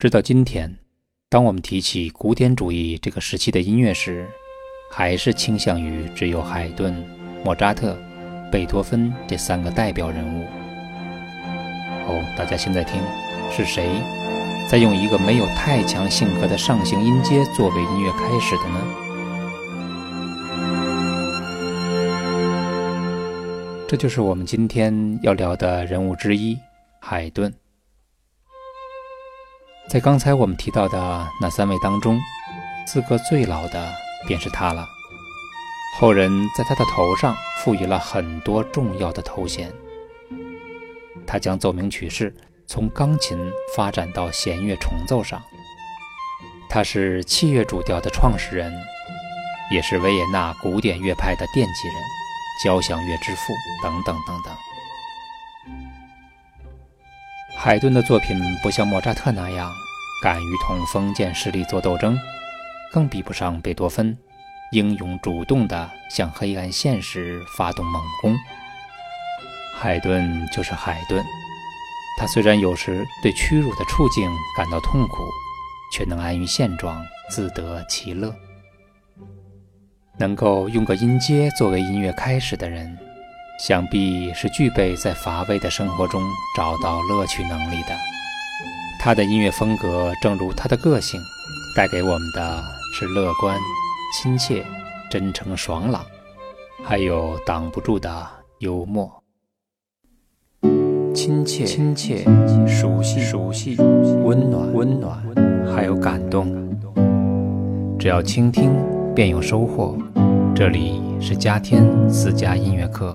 直到今天，当我们提起古典主义这个时期的音乐时，还是倾向于只有海顿、莫扎特、贝多芬这三个代表人物。哦，大家现在听，是谁在用一个没有太强性格的上行音阶作为音乐开始的呢？这就是我们今天要聊的人物之一——海顿。在刚才我们提到的那三位当中，资格最老的便是他了。后人在他的头上赋予了很多重要的头衔。他将奏鸣曲式从钢琴发展到弦乐重奏上。他是器乐主调的创始人，也是维也纳古典乐派的奠基人、交响乐之父等等等等。海顿的作品不像莫扎特那样敢于同封建势力作斗争，更比不上贝多芬英勇主动地向黑暗现实发动猛攻。海顿就是海顿，他虽然有时对屈辱的处境感到痛苦，却能安于现状，自得其乐。能够用个音阶作为音乐开始的人。想必是具备在乏味的生活中找到乐趣能力的。他的音乐风格，正如他的个性，带给我们的是乐观、亲切、真诚、爽朗，还有挡不住的幽默。亲切、亲切、熟悉、熟悉、温暖、温暖，还有感动。只要倾听，便有收获。这里是嘉天私家音乐课。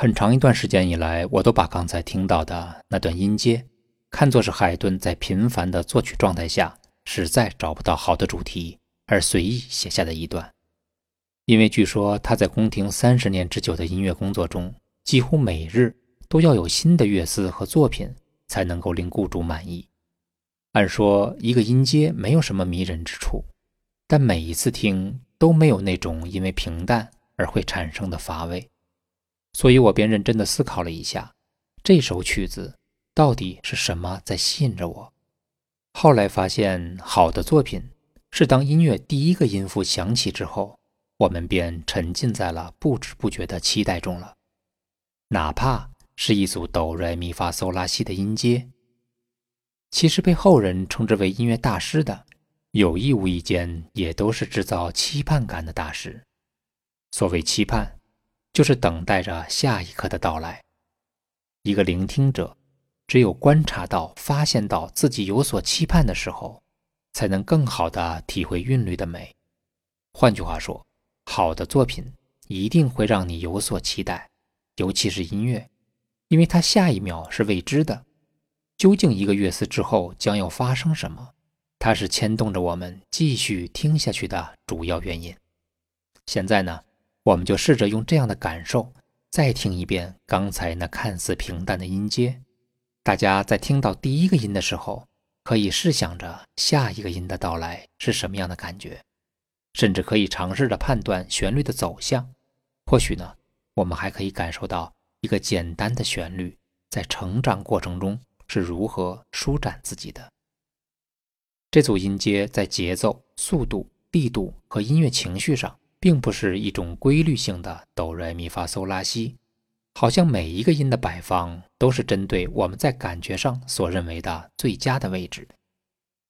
很长一段时间以来，我都把刚才听到的那段音阶看作是海顿在频繁的作曲状态下，实在找不到好的主题而随意写下的一段。因为据说他在宫廷三十年之久的音乐工作中，几乎每日都要有新的乐思和作品才能够令雇主满意。按说一个音阶没有什么迷人之处，但每一次听都没有那种因为平淡而会产生的乏味。所以我便认真地思考了一下，这首曲子到底是什么在吸引着我。后来发现，好的作品是当音乐第一个音符响起之后，我们便沉浸在了不知不觉的期待中了。哪怕是一组哆来咪发嗦拉西的音阶，其实被后人称之为音乐大师的，有意无意间也都是制造期盼感的大师。所谓期盼。就是等待着下一刻的到来。一个聆听者，只有观察到、发现到自己有所期盼的时候，才能更好的体会韵律的美。换句话说，好的作品一定会让你有所期待，尤其是音乐，因为它下一秒是未知的。究竟一个乐思之后将要发生什么？它是牵动着我们继续听下去的主要原因。现在呢？我们就试着用这样的感受，再听一遍刚才那看似平淡的音阶。大家在听到第一个音的时候，可以试想着下一个音的到来是什么样的感觉，甚至可以尝试着判断旋律的走向。或许呢，我们还可以感受到一个简单的旋律在成长过程中是如何舒展自己的。这组音阶在节奏、速度、力度和音乐情绪上。并不是一种规律性的哆来咪发嗦拉西，好像每一个音的摆放都是针对我们在感觉上所认为的最佳的位置。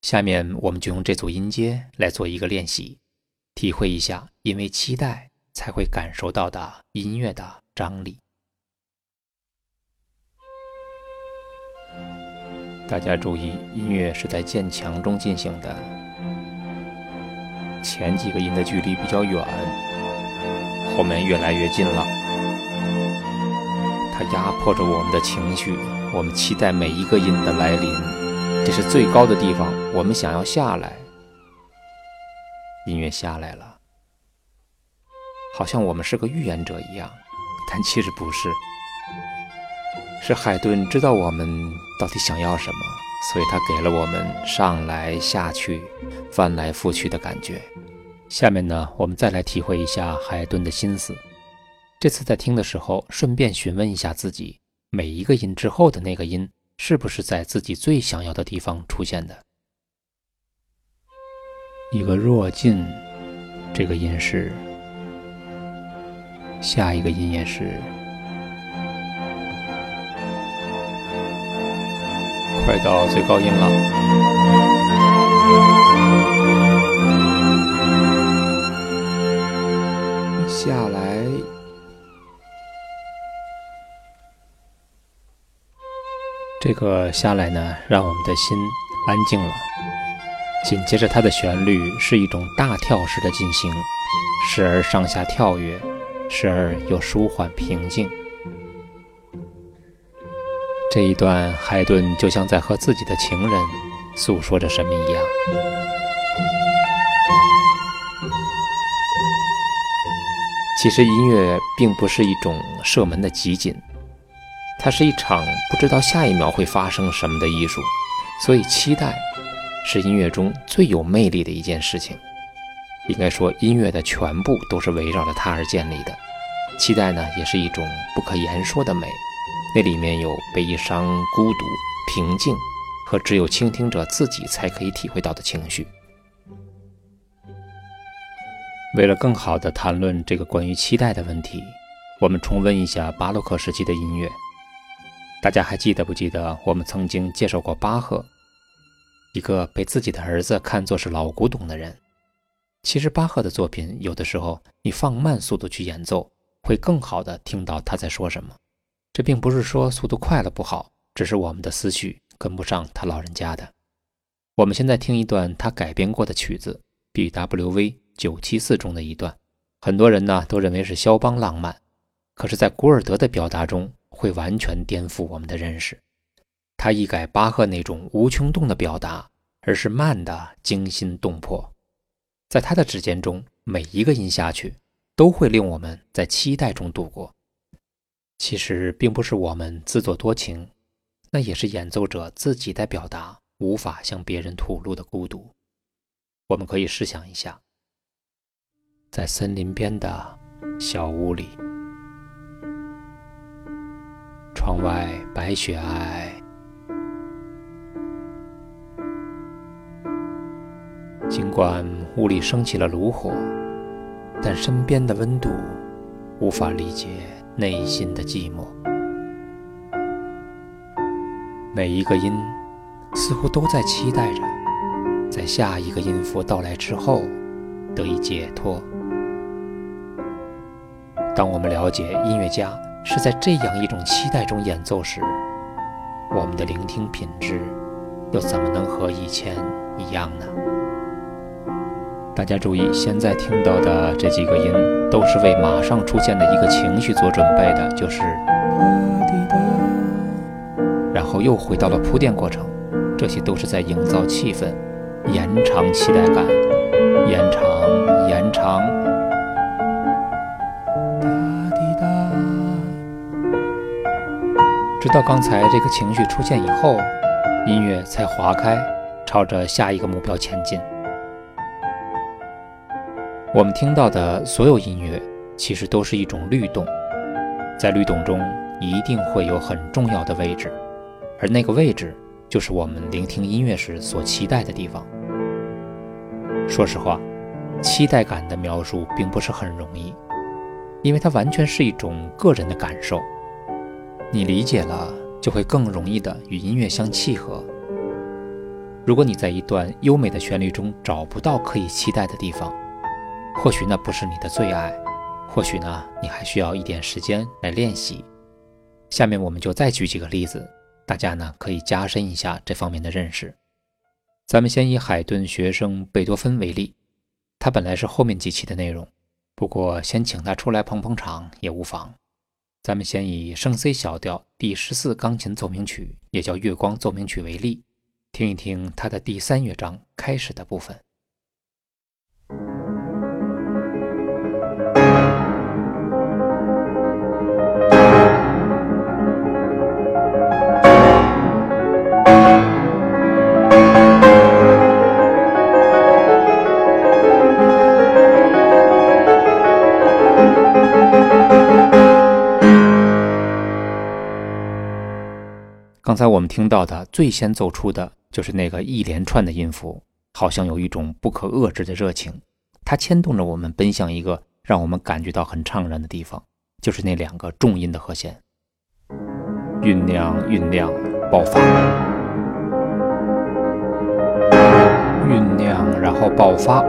下面我们就用这组音阶来做一个练习，体会一下因为期待才会感受到的音乐的张力。大家注意，音乐是在渐强中进行的。前几个音的距离比较远，后面越来越近了。它压迫着我们的情绪，我们期待每一个音的来临。这是最高的地方，我们想要下来。音乐下来了，好像我们是个预言者一样，但其实不是。是海顿知道我们到底想要什么。所以，他给了我们上来下去、翻来覆去的感觉。下面呢，我们再来体会一下海顿的心思。这次在听的时候，顺便询问一下自己：每一个音之后的那个音是不是在自己最想要的地方出现的。一个弱进，这个音是，下一个音也是，快到最高音了。下来，这个下来呢，让我们的心安静了。紧接着，它的旋律是一种大跳式的进行，时而上下跳跃，时而又舒缓平静。这一段，海顿就像在和自己的情人诉说着什么一样。其实音乐并不是一种射门的集锦，它是一场不知道下一秒会发生什么的艺术。所以，期待是音乐中最有魅力的一件事情。应该说，音乐的全部都是围绕着它而建立的。期待呢，也是一种不可言说的美，那里面有悲伤、孤独、平静和只有倾听者自己才可以体会到的情绪。为了更好地谈论这个关于期待的问题，我们重温一下巴洛克时期的音乐。大家还记得不记得我们曾经介绍过巴赫，一个被自己的儿子看作是老古董的人？其实巴赫的作品有的时候你放慢速度去演奏，会更好地听到他在说什么。这并不是说速度快了不好，只是我们的思绪跟不上他老人家的。我们现在听一段他改编过的曲子，BWV。九七四中的一段，很多人呢都认为是肖邦浪漫，可是，在古尔德的表达中会完全颠覆我们的认识。他一改巴赫那种无穷动的表达，而是慢的惊心动魄。在他的指尖中，每一个音下去都会令我们在期待中度过。其实并不是我们自作多情，那也是演奏者自己在表达无法向别人吐露的孤独。我们可以试想一下。在森林边的小屋里，窗外白雪皑皑。尽管屋里升起了炉火，但身边的温度无法理解内心的寂寞。每一个音似乎都在期待着，在下一个音符到来之后得以解脱。当我们了解音乐家是在这样一种期待中演奏时，我们的聆听品质又怎么能和以前一样呢？大家注意，现在听到的这几个音都是为马上出现的一个情绪做准备的，就是然后又回到了铺垫过程，这些都是在营造气氛，延长期待感，延长，延长。直到刚才这个情绪出现以后，音乐才划开，朝着下一个目标前进。我们听到的所有音乐，其实都是一种律动，在律动中一定会有很重要的位置，而那个位置就是我们聆听音乐时所期待的地方。说实话，期待感的描述并不是很容易，因为它完全是一种个人的感受。你理解了，就会更容易的与音乐相契合。如果你在一段优美的旋律中找不到可以期待的地方，或许那不是你的最爱，或许呢，你还需要一点时间来练习。下面我们就再举几个例子，大家呢可以加深一下这方面的认识。咱们先以海顿学生贝多芬为例，他本来是后面几期的内容，不过先请他出来捧捧场也无妨。咱们先以升 C 小调第十四钢琴奏鸣曲，也叫月光奏鸣曲为例，听一听它的第三乐章开始的部分。刚才我们听到的最先奏出的就是那个一连串的音符，好像有一种不可遏制的热情，它牵动着我们奔向一个让我们感觉到很怅然的地方，就是那两个重音的和弦，酝酿、酝酿、爆发，酝酿，然后爆发。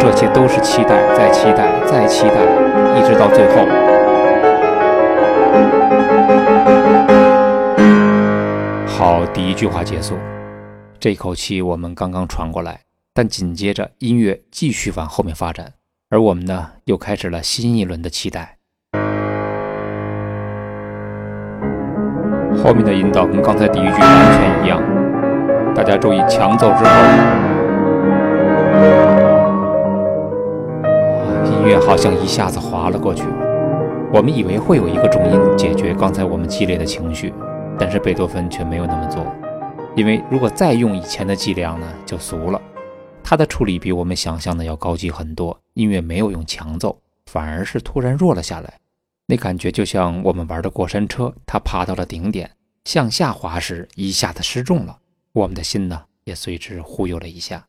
这些都是期待，再期待，再期待，一直到最后。第一句话结束，这口气我们刚刚传过来，但紧接着音乐继续往后面发展，而我们呢，又开始了新一轮的期待。后面的引导跟刚才第一句完全一样，大家注意，强奏之后。音乐好像一下子滑了过去，我们以为会有一个重音解决刚才我们激烈的情绪，但是贝多芬却没有那么做，因为如果再用以前的伎俩呢，就俗了。他的处理比我们想象的要高级很多，音乐没有用强奏，反而是突然弱了下来，那感觉就像我们玩的过山车，它爬到了顶点，向下滑时一下子失重了，我们的心呢也随之忽悠了一下。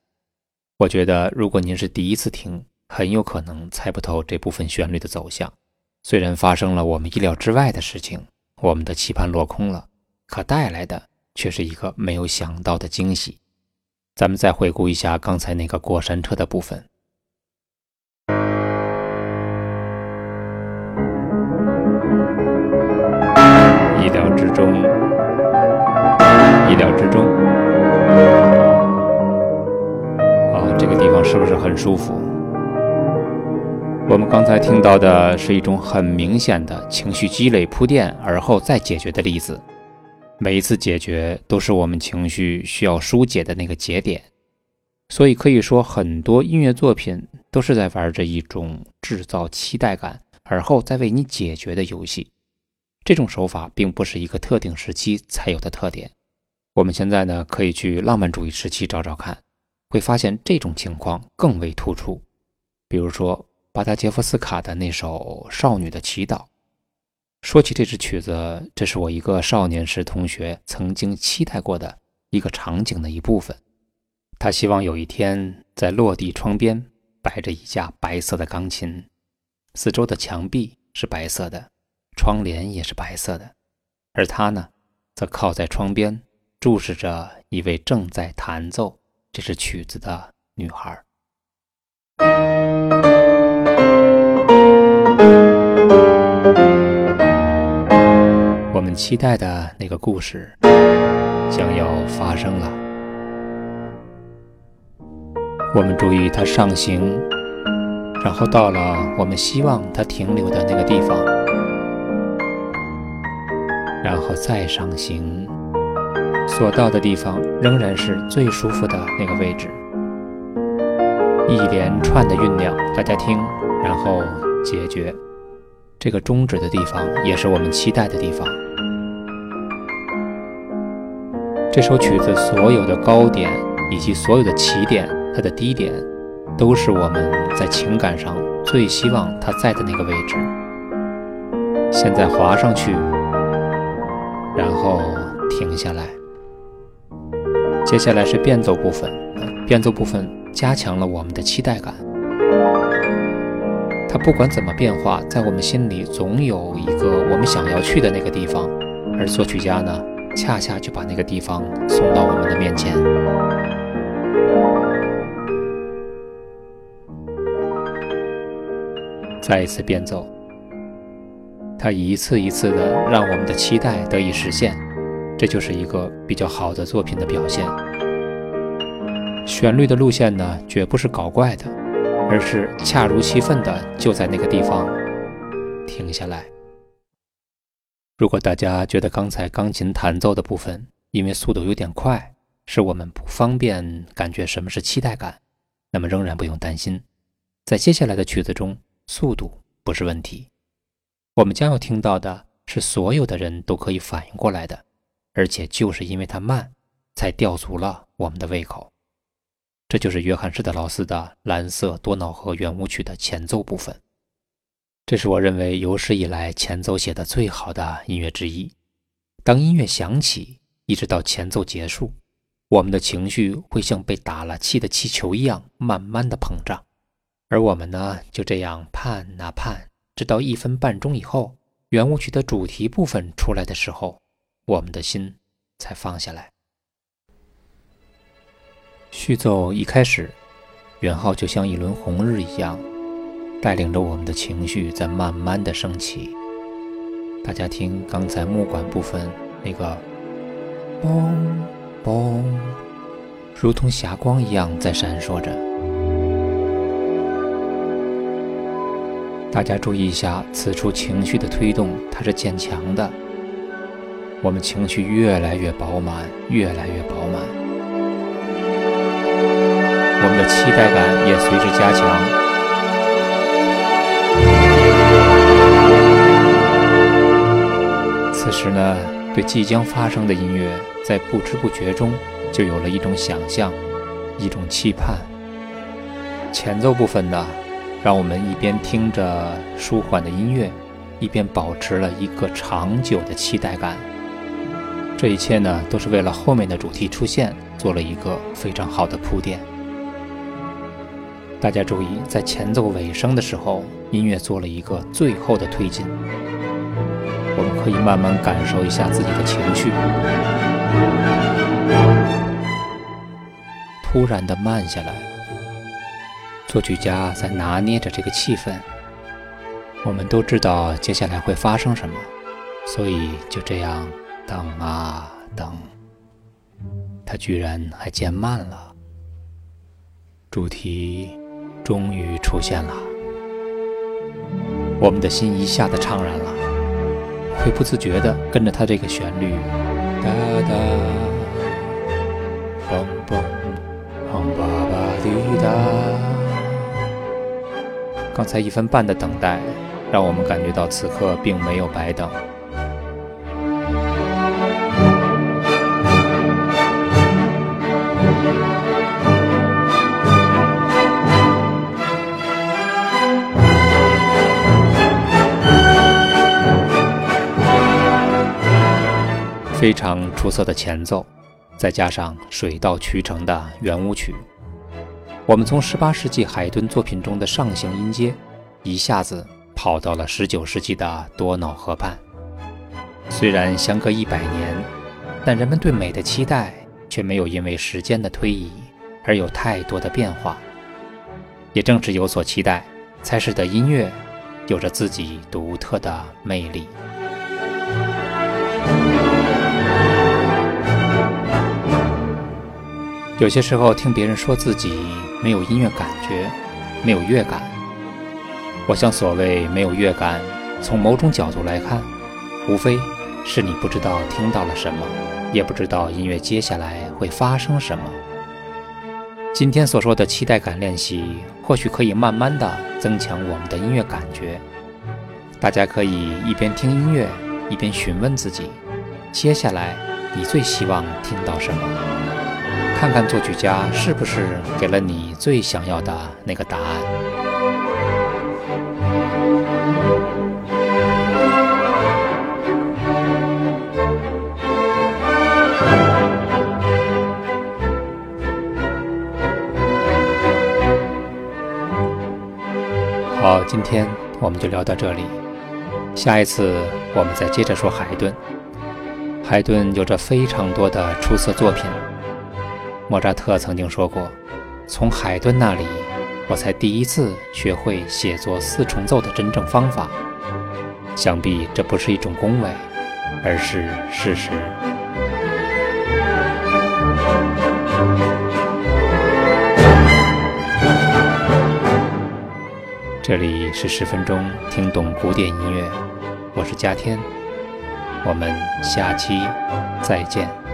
我觉得如果您是第一次听，很有可能猜不透这部分旋律的走向。虽然发生了我们意料之外的事情，我们的期盼落空了，可带来的却是一个没有想到的惊喜。咱们再回顾一下刚才那个过山车的部分，意料之中，意料之中。啊，这个地方是不是很舒服？我们刚才听到的是一种很明显的情绪积累铺垫而后再解决的例子，每一次解决都是我们情绪需要疏解的那个节点，所以可以说很多音乐作品都是在玩着一种制造期待感而后再为你解决的游戏。这种手法并不是一个特定时期才有的特点，我们现在呢可以去浪漫主义时期找找看，会发现这种情况更为突出，比如说。巴达杰夫斯卡的那首《少女的祈祷》，说起这支曲子，这是我一个少年时同学曾经期待过的一个场景的一部分。他希望有一天在落地窗边摆着一架白色的钢琴，四周的墙壁是白色的，窗帘也是白色的，而他呢，则靠在窗边注视着一位正在弹奏这支曲子的女孩。期待的那个故事将要发生了。我们注意它上行，然后到了我们希望它停留的那个地方，然后再上行，所到的地方仍然是最舒服的那个位置。一连串的酝酿，大家听，然后解决。这个终止的地方，也是我们期待的地方。这首曲子所有的高点以及所有的起点，它的低点，都是我们在情感上最希望它在的那个位置。现在滑上去，然后停下来。接下来是变奏部分，变奏部分加强了我们的期待感。它不管怎么变化，在我们心里总有一个我们想要去的那个地方，而作曲家呢？恰恰就把那个地方送到我们的面前。再一次变奏，它一次一次的让我们的期待得以实现，这就是一个比较好的作品的表现。旋律的路线呢，绝不是搞怪的，而是恰如其分的就在那个地方停下来。如果大家觉得刚才钢琴弹奏的部分因为速度有点快，使我们不方便感觉什么是期待感，那么仍然不用担心，在接下来的曲子中，速度不是问题。我们将要听到的是所有的人都可以反应过来的，而且就是因为它慢，才吊足了我们的胃口。这就是约翰施特劳斯的《蓝色多瑙河圆舞曲》的前奏部分。这是我认为有史以来前奏写的最好的音乐之一。当音乐响起，一直到前奏结束，我们的情绪会像被打了气的气球一样，慢慢的膨胀。而我们呢，就这样盼啊盼，直到一分半钟以后，圆舞曲的主题部分出来的时候，我们的心才放下来。序奏一开始，元号就像一轮红日一样。带领着我们的情绪在慢慢的升起。大家听刚才木管部分那个嘣嘣，如同霞光一样在闪烁着。大家注意一下，此处情绪的推动它是渐强的，我们情绪越来越饱满，越来越饱满，我们的期待感也随之加强。此时呢，对即将发生的音乐，在不知不觉中就有了一种想象，一种期盼。前奏部分呢，让我们一边听着舒缓的音乐，一边保持了一个长久的期待感。这一切呢，都是为了后面的主题出现做了一个非常好的铺垫。大家注意，在前奏尾声的时候，音乐做了一个最后的推进。可以慢慢感受一下自己的情绪，突然的慢下来。作曲家在拿捏着这个气氛。我们都知道接下来会发生什么，所以就这样等啊等，他居然还渐慢了。主题终于出现了，我们的心一下子怅然了。会不自觉地跟着它这个旋律，哒哒，嘣嘣，嘣吧吧滴答。刚才一分半的等待，让我们感觉到此刻并没有白等。非常出色的前奏，再加上水到渠成的圆舞曲，我们从18世纪海顿作品中的上行音阶，一下子跑到了19世纪的多瑙河畔。虽然相隔一百年，但人们对美的期待却没有因为时间的推移而有太多的变化。也正是有所期待，才使得音乐有着自己独特的魅力。有些时候听别人说自己没有音乐感觉，没有乐感。我想，所谓没有乐感，从某种角度来看，无非是你不知道听到了什么，也不知道音乐接下来会发生什么。今天所说的期待感练习，或许可以慢慢的增强我们的音乐感觉。大家可以一边听音乐，一边询问自己，接下来你最希望听到什么？看看作曲家是不是给了你最想要的那个答案。好，今天我们就聊到这里，下一次我们再接着说海顿。海顿有着非常多的出色作品。莫扎特曾经说过：“从海顿那里，我才第一次学会写作四重奏的真正方法。”想必这不是一种恭维，而是事实。这里是十分钟听懂古典音乐，我是嘉天，我们下期再见。